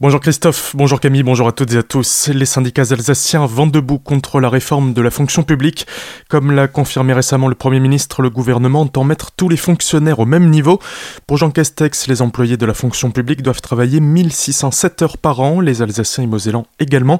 Bonjour Christophe, bonjour Camille, bonjour à toutes et à tous. Les syndicats alsaciens vont debout contre la réforme de la fonction publique. Comme l'a confirmé récemment le Premier ministre, le gouvernement entend mettre tous les fonctionnaires au même niveau. Pour Jean Castex, les employés de la fonction publique doivent travailler 1607 heures par an, les Alsaciens et Mosellans également,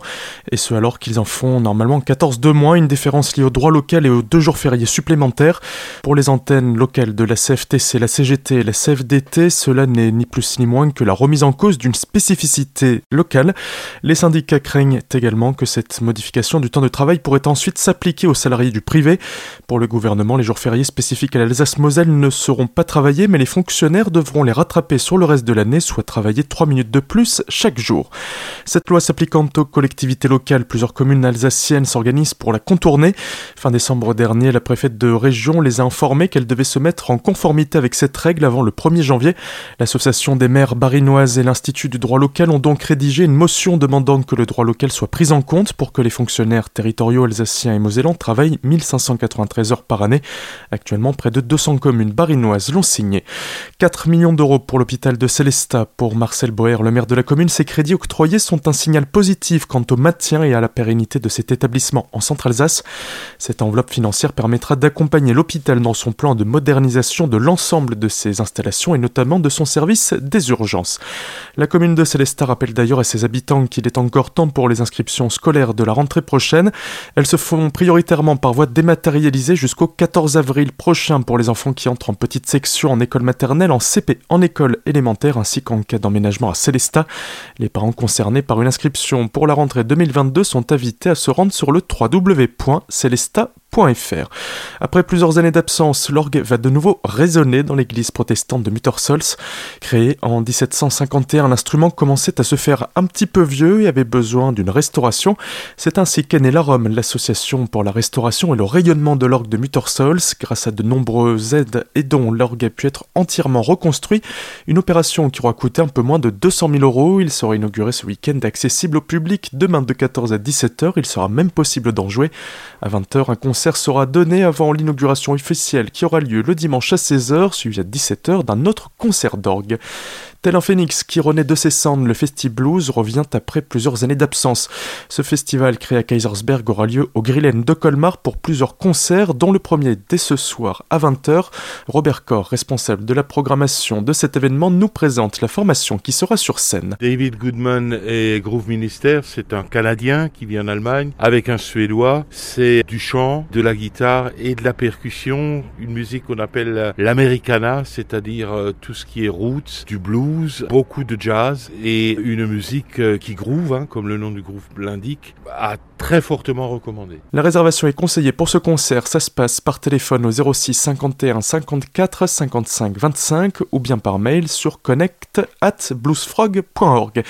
et ce alors qu'ils en font normalement 14 de moins, une différence liée au droit local et aux deux jours fériés supplémentaires. Pour les antennes locales de la CFTC, la CGT et la CFDT, cela n'est ni plus ni moins que la remise en cause d'une spécificité locale. Les syndicats craignent également que cette modification du temps de travail pourrait ensuite s'appliquer aux salariés du privé. Pour le gouvernement, les jours fériés spécifiques à l'Alsace-Moselle ne seront pas travaillés, mais les fonctionnaires devront les rattraper sur le reste de l'année, soit travailler 3 minutes de plus chaque jour. Cette loi s'appliquant aux collectivités locales, plusieurs communes alsaciennes s'organisent pour la contourner. Fin décembre dernier, la préfète de région les a informés qu'elle devait se mettre en conformité avec cette règle avant le 1er janvier. L'association des maires barinoises et l'Institut du droit local ont donc rédigé une motion demandant que le droit local soit pris en compte pour que les fonctionnaires territoriaux alsaciens et mosellans travaillent 1593 heures par année. Actuellement, près de 200 communes barinoises l'ont signé. 4 millions d'euros pour l'hôpital de Célestat. Pour Marcel Boer, le maire de la commune, ces crédits octroyés sont un signal positif quant au maintien et à la pérennité de cet établissement en Centre-Alsace. Cette enveloppe financière permettra d'accompagner l'hôpital dans son plan de modernisation de l'ensemble de ses installations et notamment de son service des urgences. La commune de Célestat rappelle d'ailleurs à ses habitants qu'il est encore temps pour les inscriptions scolaires de la rentrée prochaine. Elles se font prioritairement par voie dématérialisée jusqu'au 14 avril prochain pour les enfants qui entrent en petite section en école maternelle, en CP, en école élémentaire ainsi qu'en cas d'emménagement à Célestat. Les parents concernés par une inscription pour la rentrée 2022 sont invités à se rendre sur le www.celesta.com après plusieurs années d'absence, l'orgue va de nouveau résonner dans l'église protestante de Muttersols. Créé en 1751, l'instrument commençait à se faire un petit peu vieux et avait besoin d'une restauration. C'est ainsi qu'est née la Rome, l'association pour la restauration et le rayonnement de l'orgue de Muttersols. Grâce à de nombreuses aides et dont l'orgue a pu être entièrement reconstruit. Une opération qui aura coûté un peu moins de 200 000 euros. Il sera inauguré ce week-end accessible au public demain de 14 à 17 h Il sera même possible d'en jouer. À 20 h un concert sera donné avant l'inauguration officielle qui aura lieu le dimanche à 16h, suivi à 17h d'un autre concert d'orgue. Tel un phénix qui renaît de ses cendres, le Festi Blues revient après plusieurs années d'absence. Ce festival créé à Kaisersberg aura lieu au Grillen de Colmar pour plusieurs concerts, dont le premier dès ce soir à 20h. Robert Corr, responsable de la programmation de cet événement, nous présente la formation qui sera sur scène. David Goodman et Groove Minister, c'est un Canadien qui vit en Allemagne avec un Suédois. C'est du chant, de la guitare et de la percussion, une musique qu'on appelle l'americana, c'est-à-dire euh, tout ce qui est roots, du blues beaucoup de jazz et une musique euh, qui groove, hein, comme le nom du groupe l'indique, à très fortement recommandé. La réservation est conseillée pour ce concert. Ça se passe par téléphone au 06 51 54 55 25 ou bien par mail sur connect at bluesfrog.org.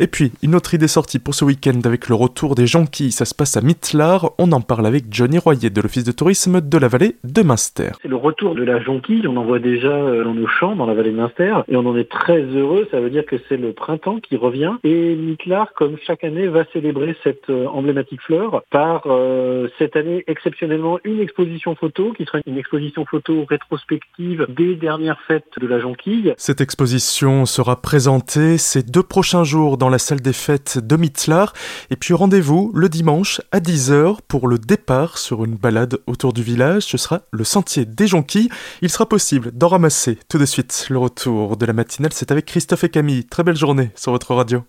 Et puis, une autre idée sortie pour ce week-end avec le retour des jonquilles. Ça se passe à Mitlar. On en parle avec Johnny Royer de l'Office de tourisme de la vallée de Munster. C'est le retour de la jonquille. On en voit déjà euh, dans nos champs dans la vallée de Munster et on en est très heureux. Ça veut dire que c'est le printemps qui revient et Mitlar, comme chaque année, va célébrer cette euh, emblématique fleurs par euh, cette année exceptionnellement une exposition photo qui sera une exposition photo rétrospective des dernières fêtes de la jonquille. Cette exposition sera présentée ces deux prochains jours dans la salle des fêtes de Mitlar et puis rendez-vous le dimanche à 10h pour le départ sur une balade autour du village. Ce sera le sentier des jonquilles. Il sera possible d'en ramasser tout de suite. Le retour de la matinale, c'est avec Christophe et Camille. Très belle journée sur votre radio.